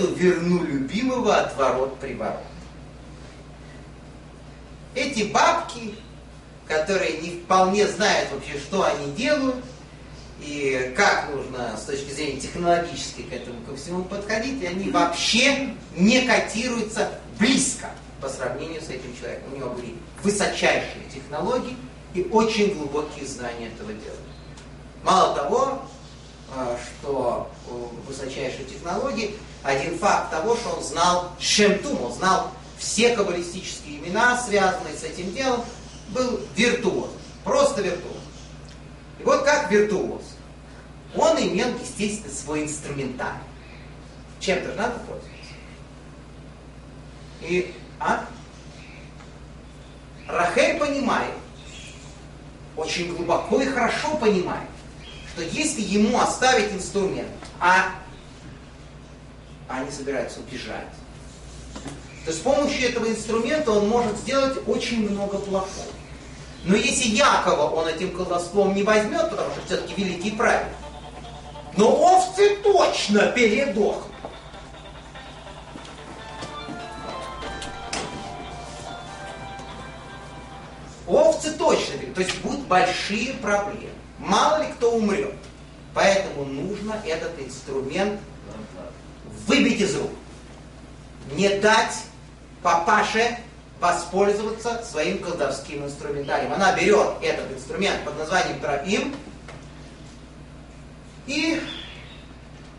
эту верну любимого отворот-приворот. Эти бабки, которые не вполне знают вообще, что они делают, и как нужно с точки зрения технологической к этому ко всему подходить, они вообще не котируются близко по сравнению с этим человеком. У него были высочайшие технологии и очень глубокие знания этого дела. Мало того, а, что высочайшие технологии, один факт того, что он знал Шемтум, он знал все каббалистические имена, связанные с этим делом, был виртуоз, просто виртуоз. И вот как виртуоз, он имел, естественно, свой инструментарий. Чем-то же надо пользоваться. И, а? Рахель понимает, очень глубоко и хорошо понимает, что если ему оставить инструмент, а они собираются убежать, то с помощью этого инструмента он может сделать очень много плохого. Но если Якова он этим колдовством не возьмет, потому что все-таки великий праведник, но овцы точно передохнут. Овцы точно. То есть будут большие проблемы. Мало ли кто умрет. Поэтому нужно этот инструмент выбить из рук. Не дать папаше воспользоваться своим колдовским инструментарием. Она берет этот инструмент под названием тропим и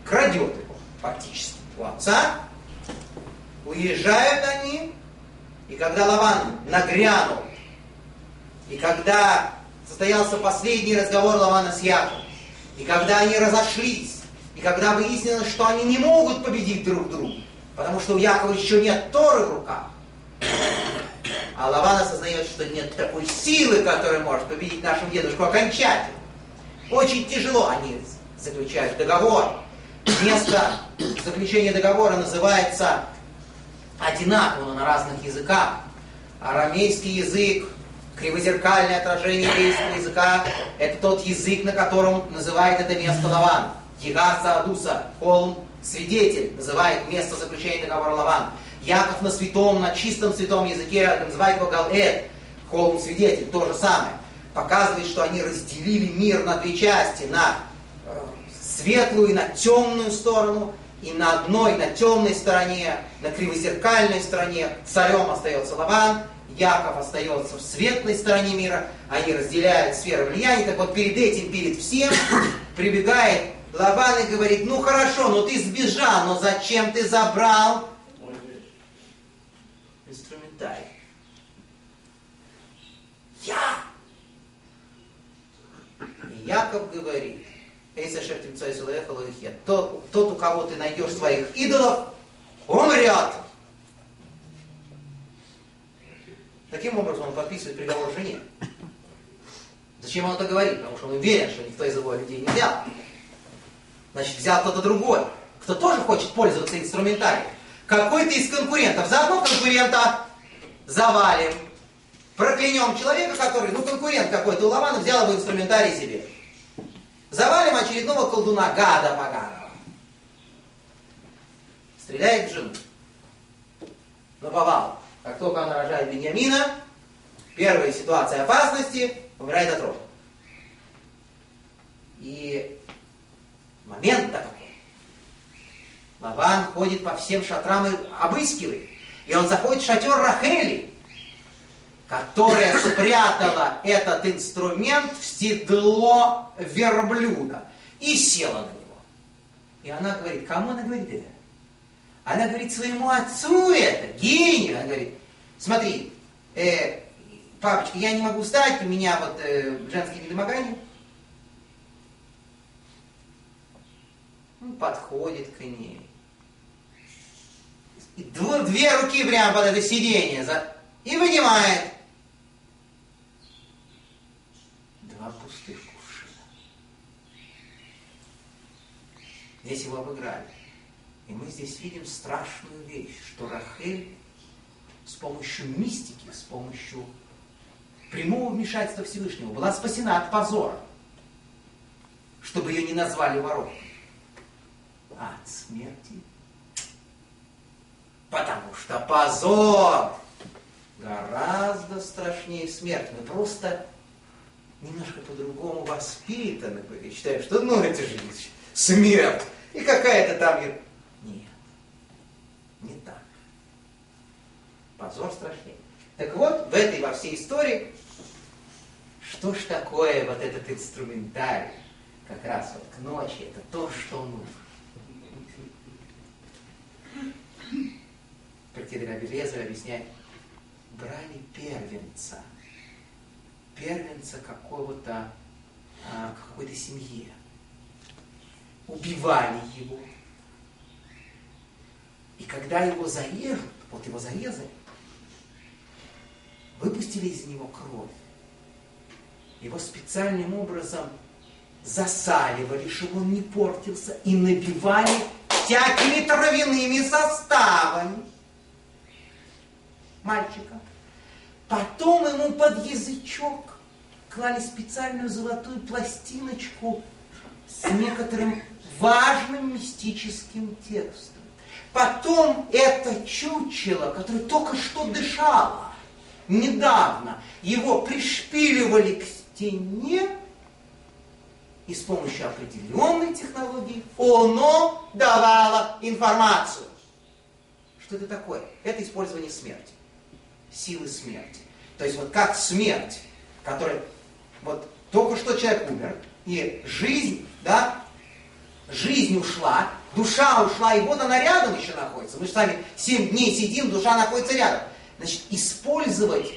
крадет его фактически у отца. Уезжают они, и когда Лаван нагрянул, и когда состоялся последний разговор Лавана с Яковом, и когда они разошлись, и когда выяснилось, что они не могут победить друг друга, потому что у Якова еще нет Торы в руках, а Лаван осознает, что нет такой силы, которая может победить нашего дедушку окончательно. Очень тяжело они заключают договор. Место заключения договора называется одинаково на разных языках. Арамейский язык, кривозеркальное отражение еврейского языка, это тот язык, на котором называет это место Лаван. Егаса Адуса, холм, свидетель, называет место заключения договора Лаван. Яков на святом, на чистом святом языке называет его Галэд, холм свидетель, то же самое. Показывает, что они разделили мир на две части, на э, светлую и на темную сторону, и на одной, на темной стороне, на кривозеркальной стороне царем остается Лаван, Яков остается в светлой стороне мира, они разделяют сферы влияния. Так вот перед этим, перед всем, прибегает Лаван и говорит, ну хорошо, но ты сбежал, но зачем ты забрал инструментарий? Я! И Яков говорит, тот, тот, у кого ты найдешь своих идолов, умрет. Таким образом он подписывает приговор жене. Зачем он это говорит? Потому что он уверен, что никто из его людей не взял. Значит, взял кто-то другой, кто тоже хочет пользоваться инструментарием. Какой-то из конкурентов. Заодно конкурента завалим. Проклянем человека, который, ну, конкурент какой-то у Лавана взял его инструментарий себе. Завалим очередного колдуна, гада поганого. Стреляет в жену. Наповал. Как только она рожает Беньямина, первая ситуация опасности, умирает от рода. И момент такой. Лаван ходит по всем шатрам и обыскивает. И он заходит в шатер Рахели, которая спрятала этот инструмент в седло верблюда и села на него. И она говорит, кому она говорит это? Она говорит своему отцу это, гению. Она говорит, смотри, э, папочка, я не могу встать, у меня вот э, женские недомогания. Он подходит к ней. И дв- две руки прямо под это сиденье за... и вынимает. Два пустых кувшина. Здесь его обыграли. И мы здесь видим страшную вещь, что Рахель с помощью мистики, с помощью прямого вмешательства Всевышнего была спасена от позора, чтобы ее не назвали воровкой, от смерти что позор гораздо страшнее смерти. Мы просто немножко по-другому воспитаны были. Считаем, что ну это же смерть. И какая-то там... Нет, не так. Позор страшнее. Так вот, в этой во всей истории, что ж такое вот этот инструментарий, как раз вот к ночи, это то, что нужно. Прокидывая Белезер объясняет, брали первенца, первенца какого-то, а, какой-то семье, убивали его, и когда его зарежут, вот его зарезали, выпустили из него кровь. Его специальным образом засаливали, чтобы он не портился, и набивали всякими травяными составами мальчика. Потом ему под язычок клали специальную золотую пластиночку с некоторым важным мистическим текстом. Потом это чучело, которое только что дышало, недавно, его пришпиливали к стене, и с помощью определенной технологии оно давало информацию. Что это такое? Это использование смерти, силы смерти. То есть вот как смерть, которая вот только что человек умер, и жизнь, да, жизнь ушла, душа ушла, и вот она рядом еще находится. Мы же вами 7 дней сидим, душа находится рядом. Значит, использовать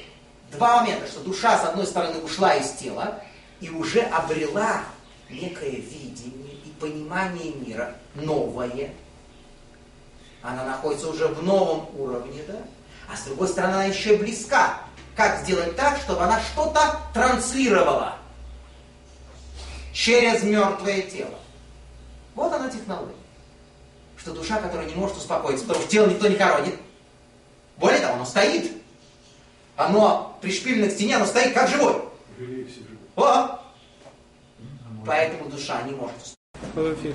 два момента, что душа, с одной стороны, ушла из тела и уже обрела некое видение и понимание мира новое. Она находится уже в новом уровне, да? А с другой стороны, она еще близка. Как сделать так, чтобы она что-то транслировала через мертвое тело? Вот она технология. Что душа, которая не может успокоиться, потому что тело никто не хоронит. Более того, оно стоит. Оно пришпилено к стене, оно стоит как живой. О! Поэтому душа не может успокоиться.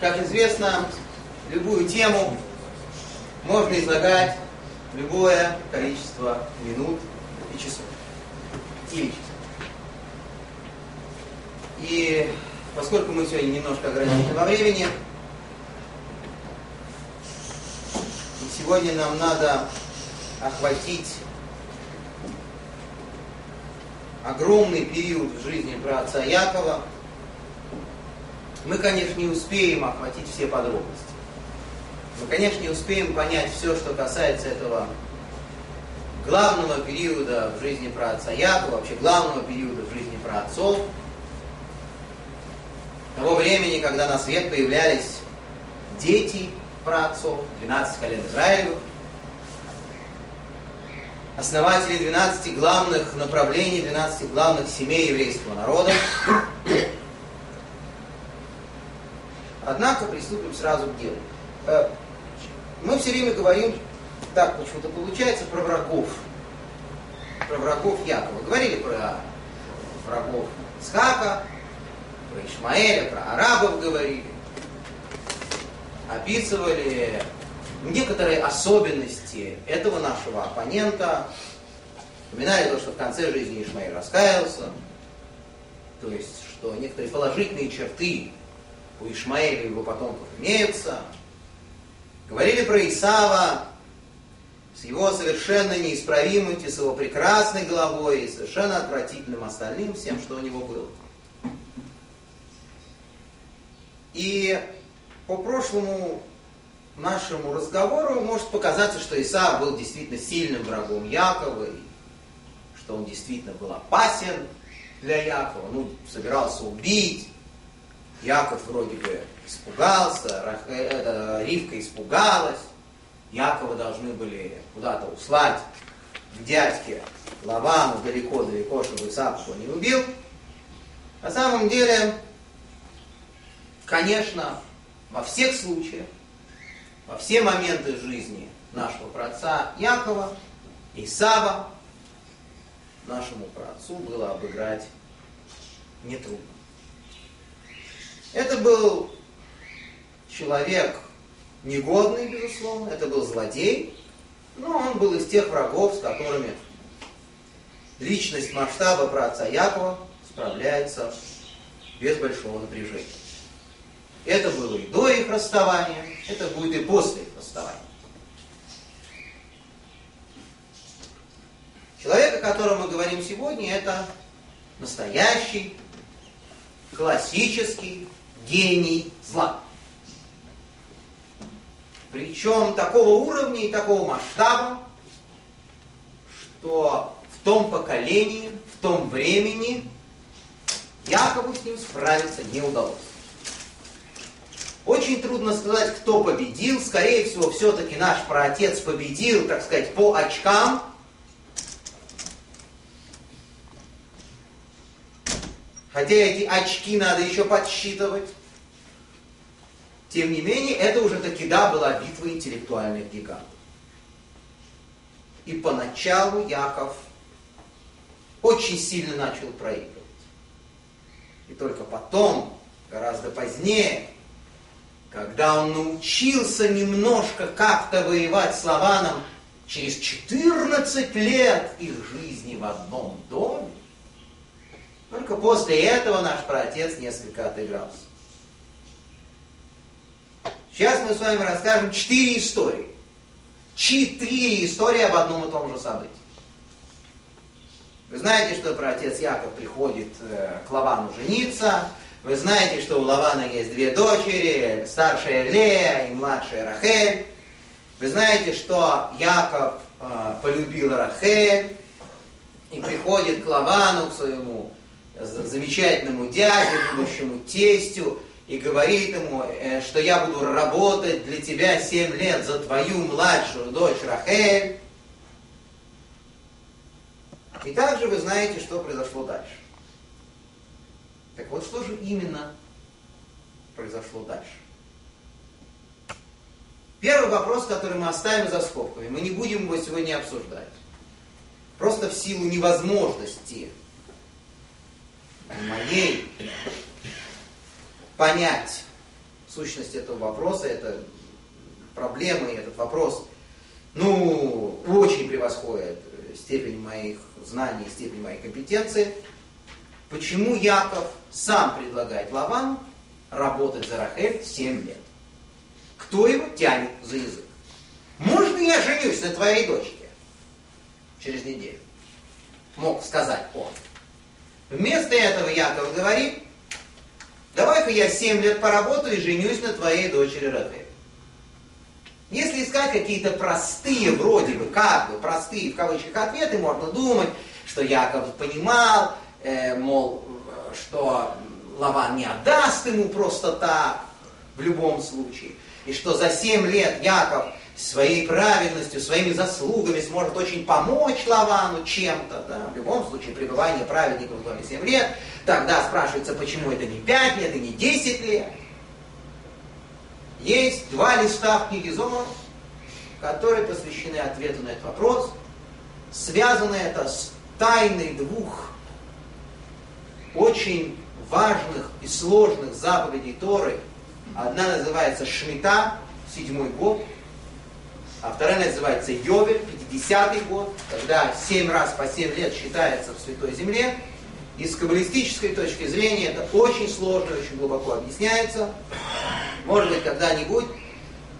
Как известно, любую тему можно излагать любое количество минут и часов. Или часов. И поскольку мы сегодня немножко ограничены во времени, сегодня нам надо охватить огромный период в жизни про отца Якова, мы, конечно, не успеем охватить все подробности. Мы, конечно, не успеем понять все, что касается этого главного периода в жизни про отца Якова, вообще главного периода в жизни про отцов, того времени, когда на свет появлялись дети про отцов, 12 колен Израилевых, основатели 12 главных направлений, 12 главных семей еврейского народа. Однако приступим сразу к делу. Э, мы все время говорим, так почему-то получается, про врагов. Про врагов Якова. Говорили про врагов Схака, про Ишмаэля, про арабов говорили. Описывали некоторые особенности этого нашего оппонента. Вспоминали то, что в конце жизни Ишмаэль раскаялся, то есть, что некоторые положительные черты у Ишмаэля и его потомков имеются. Говорили про Исава с его совершенно неисправимостью, с его прекрасной головой и совершенно отвратительным остальным всем, что у него было. И по прошлому нашему разговору может показаться, что Исаак был действительно сильным врагом Якова, и что он действительно был опасен для Якова, ну, собирался убить. Яков вроде бы испугался, э, Ривка испугалась, Якова должны были куда-то услать к дядьке Лавану далеко-далеко, чтобы Исаак его не убил. На самом деле, конечно, во всех случаях во все моменты жизни нашего праотца Якова, Исава, нашему праотцу было обыграть нетрудно. Это был человек негодный, безусловно, это был злодей, но он был из тех врагов, с которыми личность масштаба праотца Якова справляется без большого напряжения. Это было и до их расставания, это будет и после их расставания. Человек, о котором мы говорим сегодня, это настоящий, классический гений зла. Причем такого уровня и такого масштаба, что в том поколении, в том времени Якову с ним справиться не удалось. Очень трудно сказать, кто победил. Скорее всего, все-таки наш праотец победил, так сказать, по очкам. Хотя эти очки надо еще подсчитывать. Тем не менее, это уже таки да была битва интеллектуальных гигантов. И поначалу Яков очень сильно начал проигрывать. И только потом, гораздо позднее, когда он научился немножко как-то воевать с Лаваном через 14 лет их жизни в одном доме, только после этого наш праотец несколько отыгрался. Сейчас мы с вами расскажем четыре истории. Четыре истории об одном и том же событии. Вы знаете, что праотец Яков приходит э, к Лавану жениться, вы знаете, что у Лавана есть две дочери, старшая Лея и младшая Рахель. Вы знаете, что Яков э, полюбил Рахель и приходит к Лавану, к своему замечательному дяде, будущему тестю, и говорит ему, э, что я буду работать для тебя семь лет за твою младшую дочь Рахель. И также вы знаете, что произошло дальше. Так вот, что же именно произошло дальше? Первый вопрос, который мы оставим за скобками, мы не будем его сегодня обсуждать. Просто в силу невозможности моей понять сущность этого вопроса, это проблема и этот вопрос, ну, очень превосходит степень моих знаний, степень моей компетенции. Почему Яков сам предлагает Лавану работать за Рахель 7 лет? Кто его тянет за язык? Можно я женюсь на твоей дочке? Через неделю. Мог сказать он. Вместо этого Яков говорит, давай-ка я 7 лет поработаю и женюсь на твоей дочери Рахель. Если искать какие-то простые, вроде бы, как бы, простые в кавычках ответы, можно думать, что Яков понимал, э, мол, что Лаван не отдаст ему просто так, в любом случае. И что за семь лет Яков своей праведностью, своими заслугами сможет очень помочь Лавану чем-то. Да? В любом случае, пребывание праведников в доме 7 лет. Тогда спрашивается, почему это не 5 лет и не 10 лет. Есть два листа в книге Зомов, которые посвящены ответу на этот вопрос. Связано это с тайной двух очень важных и сложных заповедей Торы. Одна называется Шмита, седьмой год, а вторая называется Йовель, 50-й год, когда семь раз по семь лет считается в Святой Земле. И с каббалистической точки зрения это очень сложно, очень глубоко объясняется. Может быть, когда-нибудь,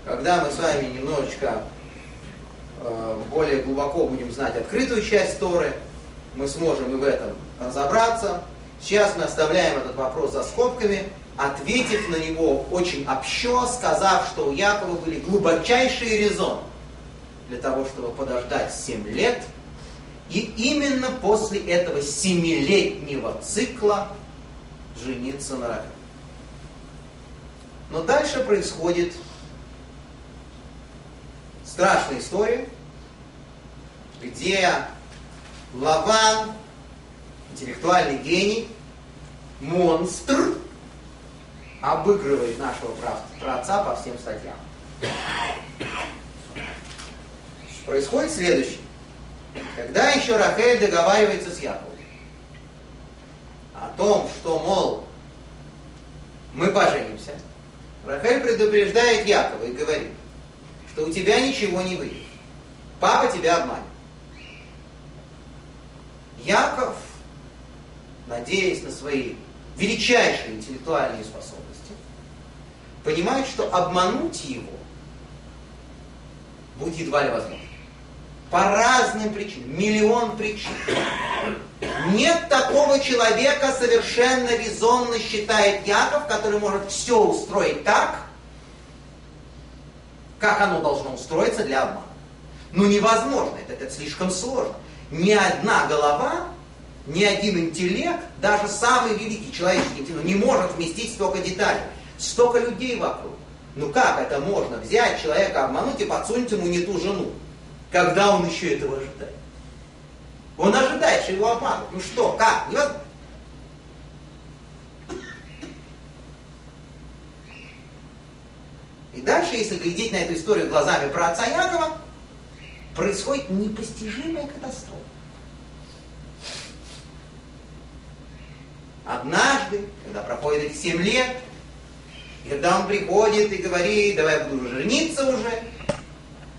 когда мы с вами немножечко э, более глубоко будем знать открытую часть Торы, мы сможем и в этом разобраться. Сейчас мы оставляем этот вопрос за скобками, ответив на него очень общо, сказав, что у Якова были глубочайшие резоны для того, чтобы подождать 7 лет, и именно после этого семилетнего цикла жениться на Рахель. Но дальше происходит страшная история, где Лаван, интеллектуальный гений, монстр, обыгрывает нашего праотца по всем статьям. Происходит следующее. Когда еще Рахель договаривается с Яковом о том, что, мол, мы поженимся, Рахель предупреждает Якова и говорит, что у тебя ничего не выйдет. Папа тебя обманет. Яков, надеясь на свои величайшие интеллектуальные способности, понимает, что обмануть его будет едва ли возможно. По разным причинам, миллион причин. Нет такого человека, совершенно резонно считает Яков, который может все устроить так, как оно должно устроиться для обмана. Ну невозможно, это, это слишком сложно. Ни одна голова, ни один интеллект, даже самый великий человеческий интеллект, не может вместить столько деталей, столько людей вокруг. Ну как это можно взять человека, обмануть и подсунуть ему не ту жену, когда он еще этого ожидает? Он ожидает, что его обманут. Ну что, как? Невозможно. И дальше, если глядеть на эту историю глазами про отца Якова, происходит непостижимая катастрофа. Однажды, когда проходит эти семь лет, и когда он приходит и говорит, давай я буду жениться уже,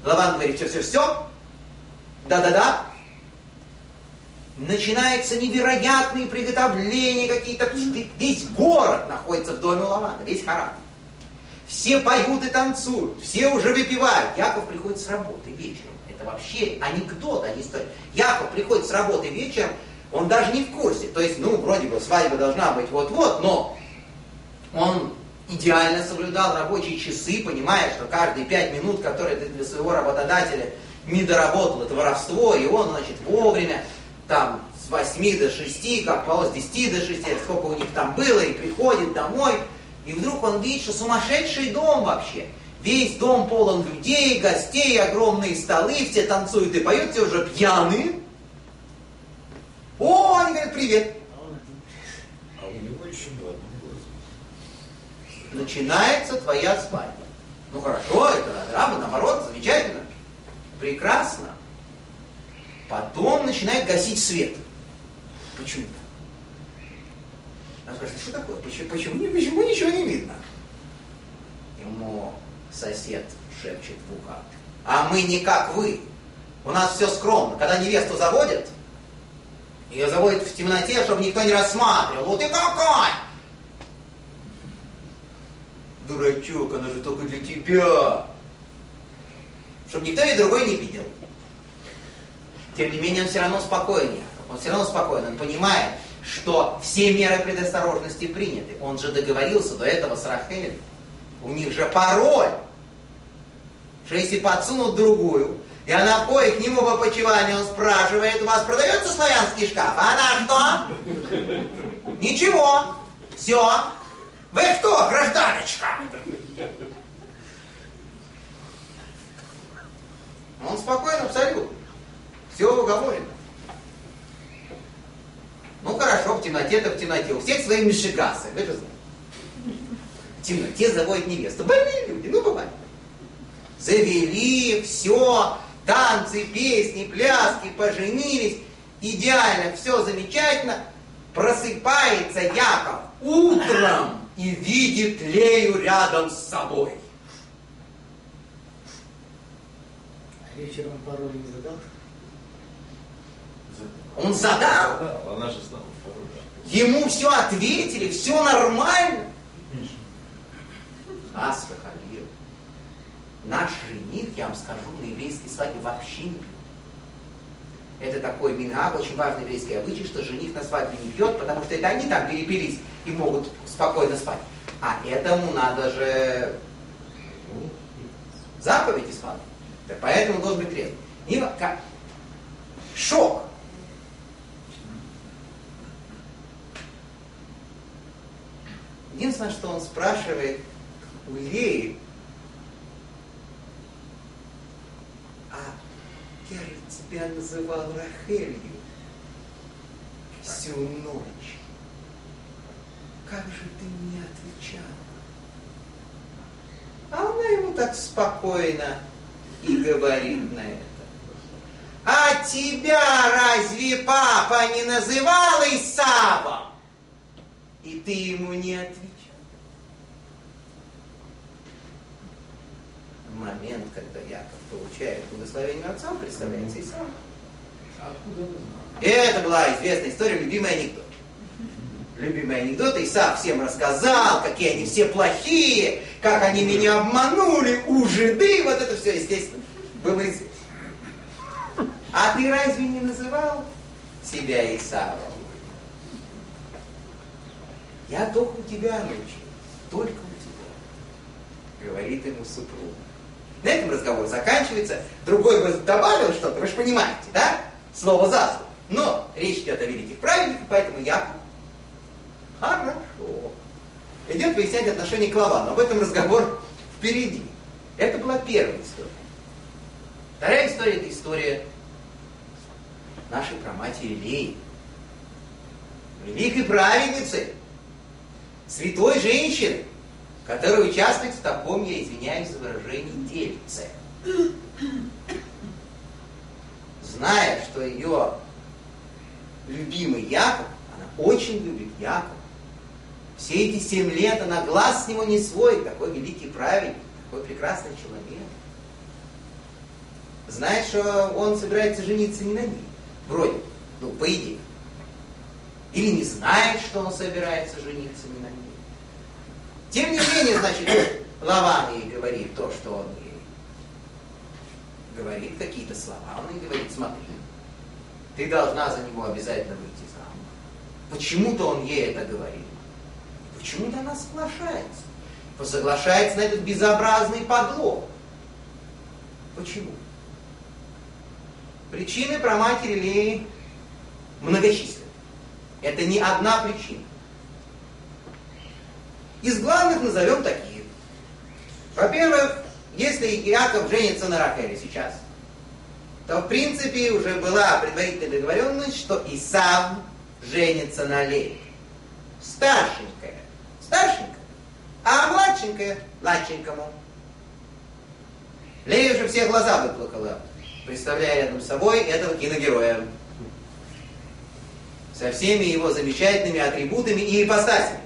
Лаван говорит, все, все, все, да-да-да, начинается невероятные приготовления какие-то, весь город находится в доме Лавана, весь Харат. Все поют и танцуют, все уже выпивают. Яков приходит с работы вечером. Это вообще анекдот, а не история. Яков приходит с работы вечером, он даже не в курсе. То есть, ну, вроде бы свадьба должна быть вот-вот, но он идеально соблюдал рабочие часы, понимая, что каждые пять минут, которые ты для своего работодателя не доработал, это воровство, и он, значит, вовремя, там, с 8 до 6, как по с 10 до 6, сколько у них там было, и приходит домой, и вдруг он видит, что сумасшедший дом вообще. Весь дом полон людей, гостей, огромные столы, все танцуют и поют, все уже пьяные. О, они говорят, привет. А у него еще было Начинается твоя свадьба. Ну хорошо, это награда, наоборот, замечательно. Прекрасно. Потом начинает гасить свет. Почему? Она спрашивает, что такое? Почему, почему, почему ничего не видно? Ему сосед шепчет в ухо. А мы не как вы. У нас все скромно. Когда невесту заводят, ее заводят в темноте, чтобы никто не рассматривал. Вот и какой! Дурачок, она же только для тебя. Чтобы никто и другой не видел. Тем не менее, он все равно спокойнее. Он все равно спокойный. Он понимает, что все меры предосторожности приняты. Он же договорился до этого с Рахель. У них же пароль. Что если подсунут другую, и она входит к нему по почиванию, спрашивает, у вас продается славянский шкаф? А она что? Ничего. Все. Вы кто, гражданочка? Он спокойно, абсолютно. Все уговорено. Ну хорошо, в темноте-то в темноте. У всех свои мишигасы, вы же знаете. В темноте заводят невесту. Больные люди, ну бывает. Завели, все, танцы, песни, пляски, поженились. Идеально, все замечательно. Просыпается Яков утром и видит Лею рядом с собой. А вечером пароль не задал? Он задал. Она же знала пароль. Ему все ответили, все нормально. Ас Халил. Наш жених, я вам скажу, на еврейской свадьбе вообще не пьет. Это такой минаг, очень важный еврейский обычай, что жених на свадьбе не пьет, потому что это они там перепились и могут спокойно спать. А этому надо же ну, заповедь исполнять. Так поэтому должен быть трезвый. И как? Шок. Единственное, что он спрашивает у Леи, а я же тебя называл Рахелью всю ночь. Как же ты мне отвечал? А она ему так спокойно и говорит на это. А тебя разве папа не называл Исавом? И ты ему не отвечал. момент, когда Яков получает благословение отца, представляется Исав. А откуда вы знаете? И это была известная история, любимый анекдот. Любимый анекдот, Исаак всем рассказал, какие они все плохие, как они меня обманули, ужиды, вот это все, естественно, было известно. А ты разве не называл себя Исавом? Я только у тебя научился, только у тебя, говорит ему супруг. На этом разговор заканчивается. Другой бы добавил что-то, вы же понимаете, да? Слово за слово. Но речь идет о великих праведниках, поэтому я хорошо. Идет выяснять отношение к Лавану. Об этом разговор впереди. Это была первая история. Вторая история – это история нашей праматери Леи. Великой праведницы, святой женщины, которая участвует в таком, я извиняюсь за выражение, дельце. Зная, что ее любимый Яков, она очень любит Якова. Все эти семь лет она глаз с него не свой, такой великий праведник, такой прекрасный человек. Знает, что он собирается жениться не на ней, вроде, ну, по идее. Или не знает, что он собирается жениться не на ней. Тем не менее, значит, Лаван ей говорит то, что он ей говорит, какие-то слова. Он ей говорит, смотри, ты должна за него обязательно выйти замуж. Почему-то он ей это говорит. Почему-то она соглашается. Соглашается на этот безобразный подлог. Почему? Причины про матери Леи многочисленны. Это не одна причина. Из главных назовем такие. Во-первых, если Иаков женится на Рахеле сейчас, то в принципе уже была предварительная договоренность, что Исав женится на Лее. Старшенькая. Старшенькая. А младшенькая младшенькому. Лея уже все глаза выплакала, представляя рядом с собой этого киногероя. Со всеми его замечательными атрибутами и ипостасями.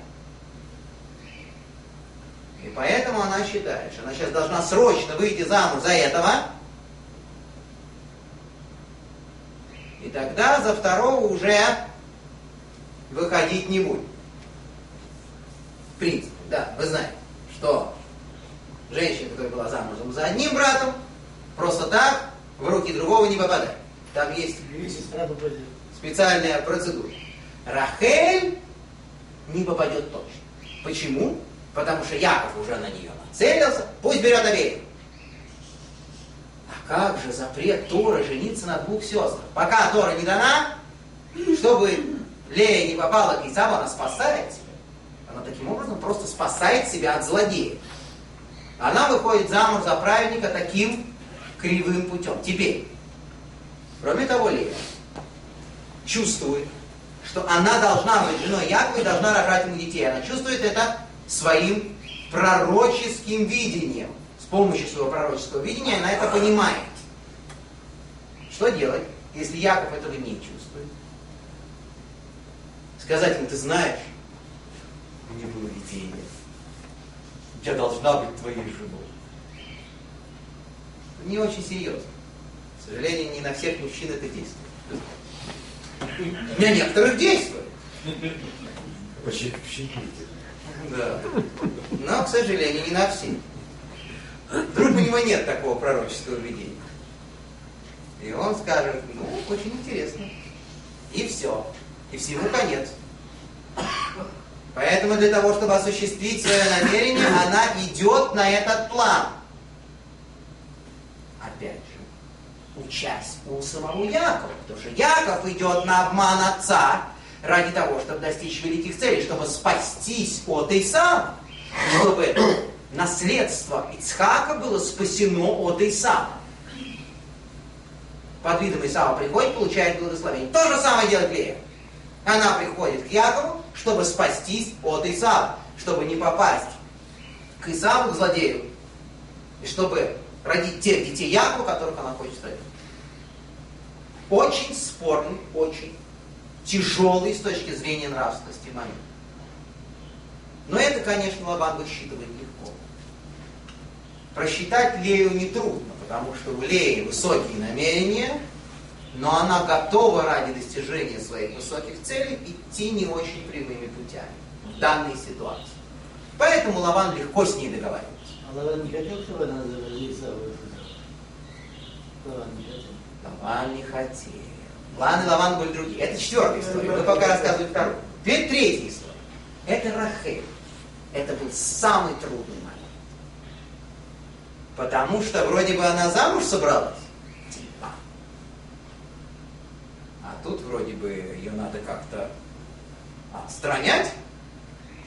И поэтому она считает, что она сейчас должна срочно выйти замуж за этого, И тогда за второго уже выходить не будет. В принципе, да, вы знаете, что женщина, которая была замужем за одним братом, просто так в руки другого не попадает. Там есть специальная процедура. Рахель не попадет точно. Почему? Потому что Яков уже на нее нацелился, пусть берет обеих. Как же запрет Тора жениться на двух сестрах? Пока Тора не дана, чтобы Лея не попала к Исаву, она спасает себя. Она таким образом просто спасает себя от злодея. Она выходит замуж за праведника таким кривым путем. Теперь, кроме того, Лея чувствует, что она должна быть женой Якова и должна рожать ему детей. Она чувствует это своим пророческим видением помощью своего пророческого видения она это понимает. Что делать, если Яков этого не чувствует? Сказать ему, ты знаешь, мне было видение. Я должна быть твоей женой. Не очень серьезно. К сожалению, не на всех мужчин это действует. У меня некоторых действует. Почему? Да. Но, к сожалению, не на всех. Вдруг у него нет такого пророческого видения. И он скажет, ну, очень интересно. И все. И всему конец. Поэтому для того, чтобы осуществить свое намерение, она идет на этот план. Опять же, учась у самого Якова. Потому что Яков идет на обман отца ради того, чтобы достичь великих целей, чтобы спастись от Исава, чтобы наследство Ицхака было спасено от Исава. Под видом Исава приходит, получает благословение. То же самое делает Лея. Она приходит к Якову, чтобы спастись от Исава, чтобы не попасть к Исаву, к злодею, и чтобы родить тех детей Якова, которых она хочет родить. Очень спорный, очень тяжелый с точки зрения нравственности момент. Но это, конечно, Лабан высчитывает Просчитать Лею нетрудно, потому что у Леи высокие намерения, но она готова ради достижения своих высоких целей идти не очень прямыми путями в данной ситуации. Поэтому Лаван легко с ней договаривается. А Лаван не хотел, чтобы она? Лаван не хотел. Лаван не хотел. Лаван и Лаван были другие. Это четвертая история. Мы пока рассказываем вторую. Теперь третья история. Это Рахель. Это был самый трудный момент. Потому что вроде бы она замуж собралась. Типа. А тут вроде бы ее надо как-то отстранять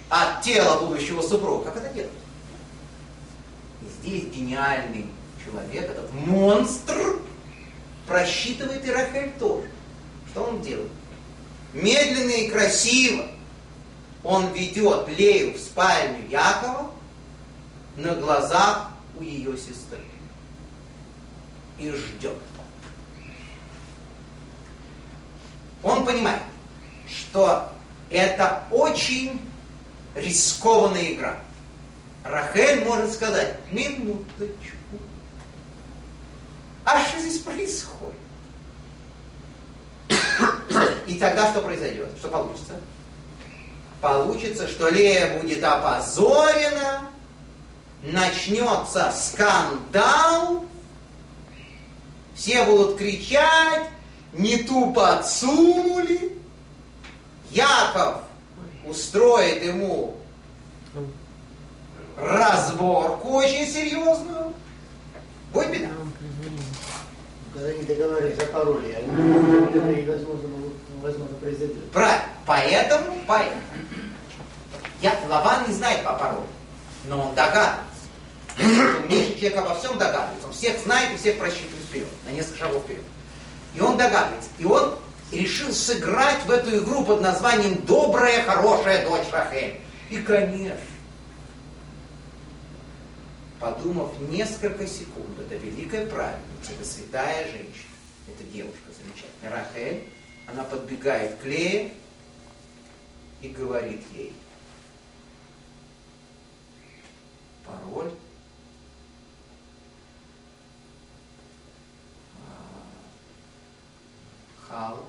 от тела будущего супруга. Как это делать? И здесь гениальный человек, этот монстр, просчитывает и Рахель тоже. Что он делает? Медленно и красиво он ведет Лею в спальню Якова на глазах у ее сестры. И ждет. Он понимает, что это очень рискованная игра. Рахель может сказать, минуточку. А что здесь происходит? И тогда что произойдет? Что получится? Получится, что Лея будет опозорена, начнется скандал, все будут кричать, не ту подсунули, Яков устроит ему разборку очень серьезную, будет беда. Когда не договаривались о пароле, они и, возможно, произойдет. Правильно. Поэтому, поэтому. Я, Лаван не знает по паролю, но он догадывается. Умнейший человек обо всем догадывается. Он всех знает и всех просчитывает вперед, на несколько шагов вперед. И он догадывается. И он решил сыграть в эту игру под названием «Добрая, хорошая дочь Рахель». И, конечно, подумав несколько секунд, это великая праведница, это святая женщина, это девушка замечательная, Рахель, она подбегает к Лее и говорит ей, пароль, а, Хала,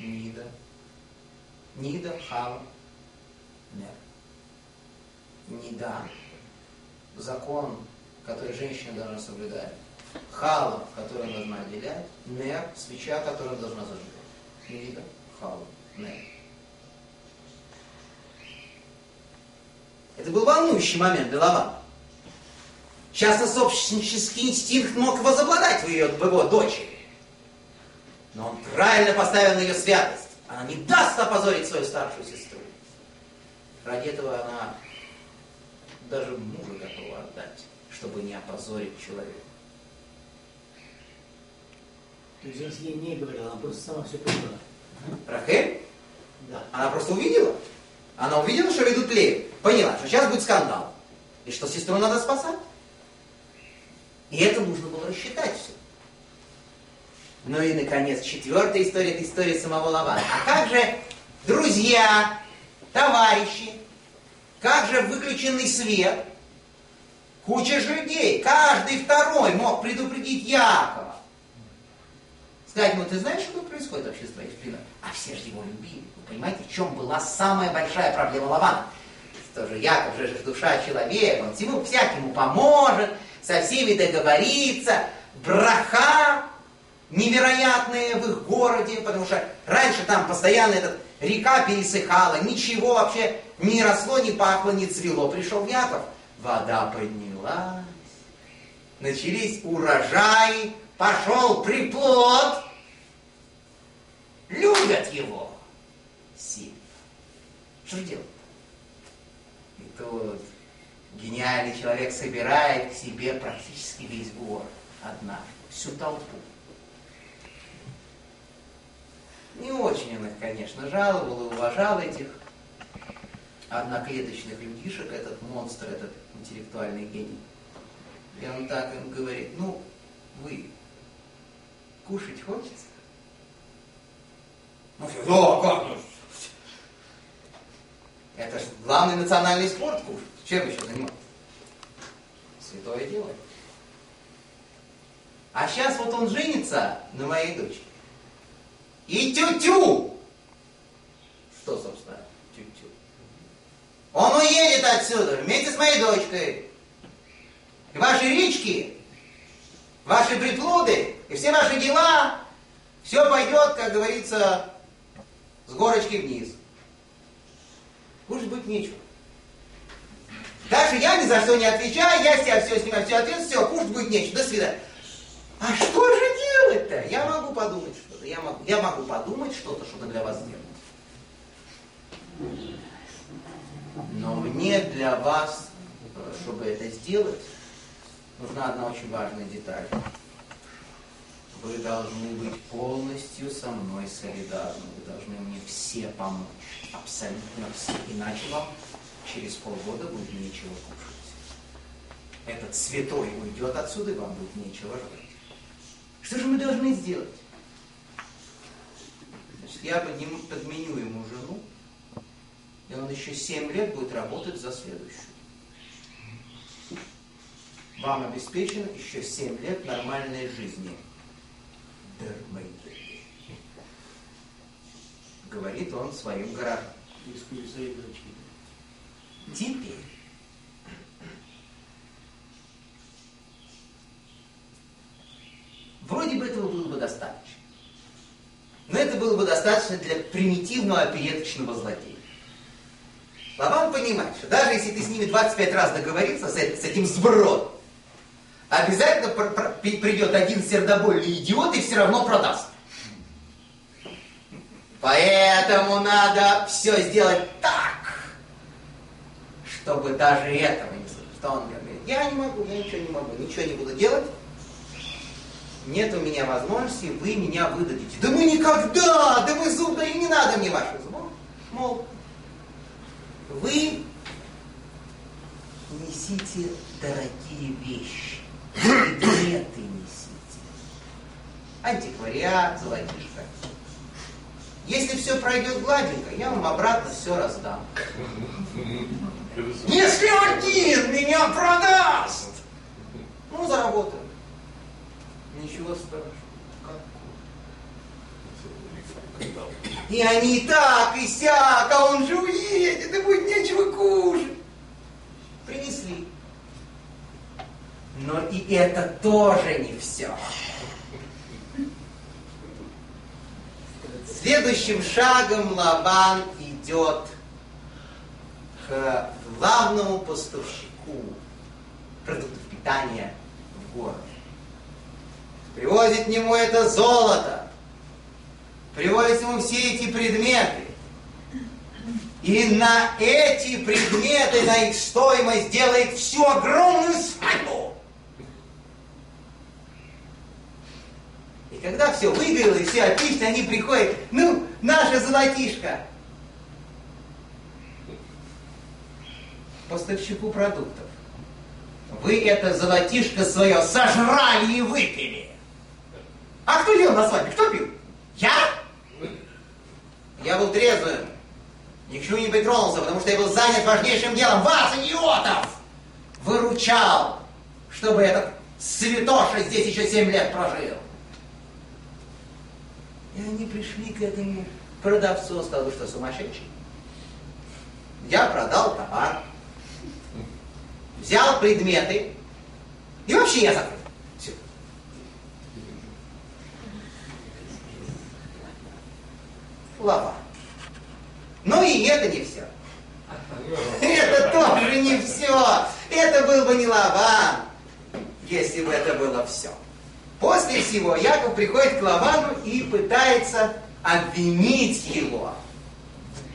Нида, Нида, Хала, Нер. Нида, закон, который женщина должна соблюдать. Хала, которую она должна отделять. Нер, свеча, которую она должна зажигать. Нида, Хала, Нер. Это был волнующий момент для Лавана. Частно-собственнический инстинкт мог возобладать в, ее, в его дочери. Но он правильно поставил на ее святость. Она не даст опозорить свою старшую сестру. Ради этого она даже мужа готова отдать, чтобы не опозорить человека. То есть с ней не говорил, она просто сама все поняла. Рахель? Да. Она просто увидела. Она увидела, что ведут Лею. Поняла, что сейчас будет скандал. И что сестру надо спасать. И это нужно было рассчитать все. Ну и, наконец, четвертая история, это история самого Лавана. А как же друзья, товарищи, как же выключенный свет? Куча же людей, каждый второй мог предупредить Якова. Сказать ему, ты знаешь, что тут происходит вообще с твоей спиной? А все же его любили. Вы понимаете, в чем была самая большая проблема Лавана? Тоже Яков же душа человека, он всему всякому поможет, со всеми договорится, браха невероятная в их городе, потому что раньше там постоянно эта река пересыхала, ничего вообще не росло, не пахло, не цвело. Пришел Яков, вода поднялась, начались урожаи, пошел приплод. Любят его сильно. Что делать? И тут гениальный человек собирает к себе практически весь город однажды, всю толпу. Не очень он их, конечно, жаловал и уважал этих одноклеточных людишек, этот монстр, этот интеллектуальный гений. И он так им говорит, ну, вы кушать хочется? Ну, все, да, как? Ну, это же главный национальный спорт кушать. Чем еще заниматься? Святое дело. А сейчас вот он женится на моей дочке. И тю-тю! Что, собственно? Он уедет отсюда вместе с моей дочкой. И ваши речки, ваши приплуды и все ваши дела, все пойдет, как говорится, с горочки вниз. Хуже быть нечего. Даже я ни за что не отвечаю, я себя все снимаю, все ответственность, все, хуже будет нечего. До свидания. А что же делать-то? Я могу подумать что-то. Я могу, я могу подумать что-то, чтобы для вас сделать. Но мне для вас, э, чтобы это сделать, нужна одна очень важная деталь. Вы должны быть полностью со мной солидарны. Вы должны мне все помочь. Абсолютно все. Иначе вам через полгода будет нечего кушать. Этот святой уйдет отсюда, и вам будет нечего жрать. Что же мы должны сделать? Значит, я подниму, подменю ему жену, и он еще 7 лет будет работать за следующую. Вам обеспечено еще 7 лет нормальной жизни. Говорит он своим городам. Теперь вроде бы этого было бы достаточно. Но это было бы достаточно для примитивного опереточного злодея. Лаван понимает, что даже если ты с ними 25 раз договорился, с, с этим сбродом, обязательно придет один сердобольный идиот и все равно продаст. Поэтому надо все сделать так, чтобы даже этого не слышать. Что он говорит? Я не могу, я ничего не могу, ничего не буду делать. Нет у меня возможности, вы меня выдадите. Да мы никогда, да мы зуб, да и не надо мне ваших зубов. Мол, вы несите дорогие вещи предметы несите. Антиквариат, золотишко. Если все пройдет гладенько, я вам обратно все раздам. Если один меня продаст, ну, заработаю. Ничего страшного. И они так и сяк, а он же уедет, и будет нечего кушать. Принесли. Но и это тоже не все. Следующим шагом Лаван идет к главному поставщику продуктов питания в город. Привозит к нему это золото, привозит ему все эти предметы. И на эти предметы, на их стоимость делает всю огромную свадьбу. когда все выгорело и все отлично, они приходят, ну, наша золотишко. Поставщику продуктов. Вы это золотишко свое сожрали и выпили. А кто ел на свадьбе? Кто пил? Я? Я был трезвым. Ни к чему не притронулся, потому что я был занят важнейшим делом. Вас, идиотов! Выручал, чтобы этот святоша здесь еще семь лет прожил. И они пришли к этому продавцу, он сказал, что, сумасшедший? Я продал товар, взял предметы, и вообще я закрыл. Все. Лава. Ну и это не все. Это тоже не все. Это был бы не лава, если бы это было все. После всего Яков приходит к Лавану и пытается обвинить его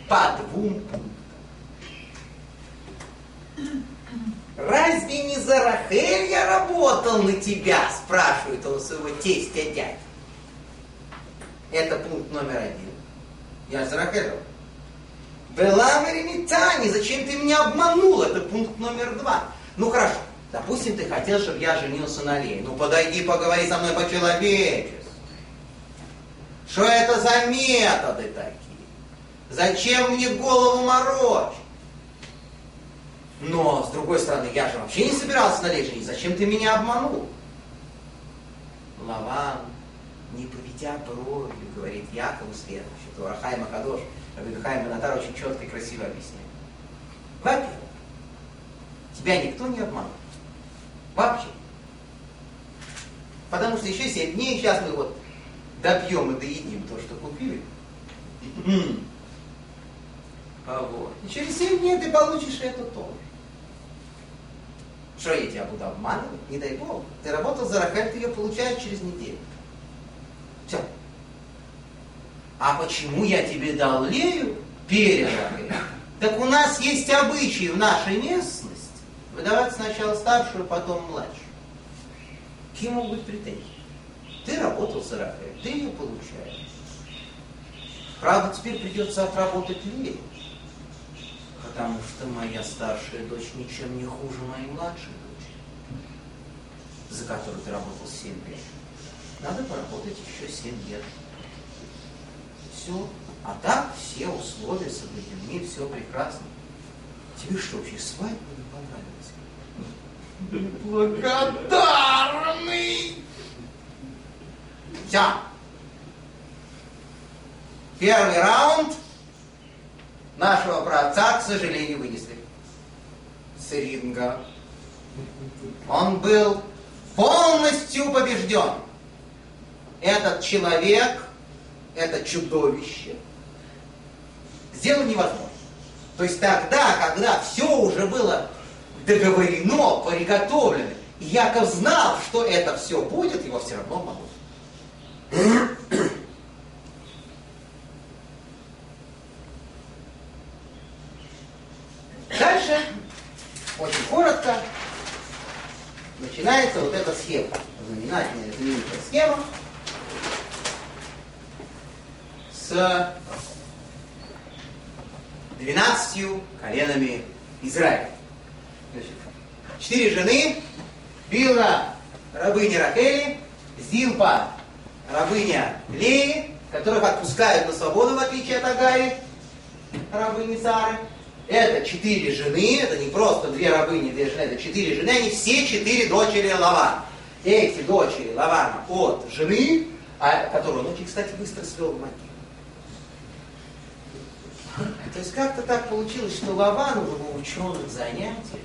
по двум пунктам. Разве не за Рахель я работал на тебя? Спрашивает он своего тестя дядя. Это пункт номер один. Я за Рахель работал. Беламери Митани, зачем ты меня обманул? Это пункт номер два. Ну хорошо, Допустим, ты хотел, чтобы я женился на Лее. Ну подойди, поговори со мной по-человечески. Что это за методы такие? Зачем мне голову морочь? Но, с другой стороны, я же вообще не собирался на лей Зачем ты меня обманул? Лаван, не поведя бровью, говорит Якову следующее. То Рахай Макадош, Рахай Манатар очень четко и красиво объясняет. Во-первых, тебя никто не обманул. Вообще. Потому что еще 7 дней, сейчас мы вот допьем и доедим то, что купили. А вот. И через 7 дней ты получишь это тоже. Что я тебя буду обманывать? Не дай бог. Ты работал за Рахель, ты ее получаешь через неделю. Все. А почему я тебе дал Лею перед Рахель? Так у нас есть обычаи в нашей местности выдавать сначала старшую, потом младшую. Какие могут быть претензии? Ты работал за Рахель, ты ее получаешь. Правда, теперь придется отработать Лею потому что моя старшая дочь ничем не хуже моей младшей дочери, за которую ты работал 7 лет. Надо поработать еще 7 лет. Все. А так все условия соблюдены, все прекрасно. Тебе что, вообще свадьба не понравилась? Благодарный! Все. Первый раунд – нашего праотца, к сожалению, вынесли с ринга. Он был полностью побежден. Этот человек, это чудовище, сделал невозможно. То есть тогда, когда все уже было договорено, приготовлено, Яков знал, что это все будет, его все равно могут. Дальше, очень коротко, начинается вот эта схема. Знаменательная, знаменитая схема с 12 коленами Израиля. Значит, четыре жены, Билра, рабыня Рахели, Зилпа, рабыня Леи, которых отпускают на свободу, в отличие от Агари, рабыни Сары. Это четыре жены, это не просто две рабыни, две жены, это четыре жены, они все четыре дочери Лавана. Эти дочери Лавана от жены, а, которую он очень, кстати, быстро свел в могилу. Есть как-то так получилось, что Лаван уже был ученых занятий.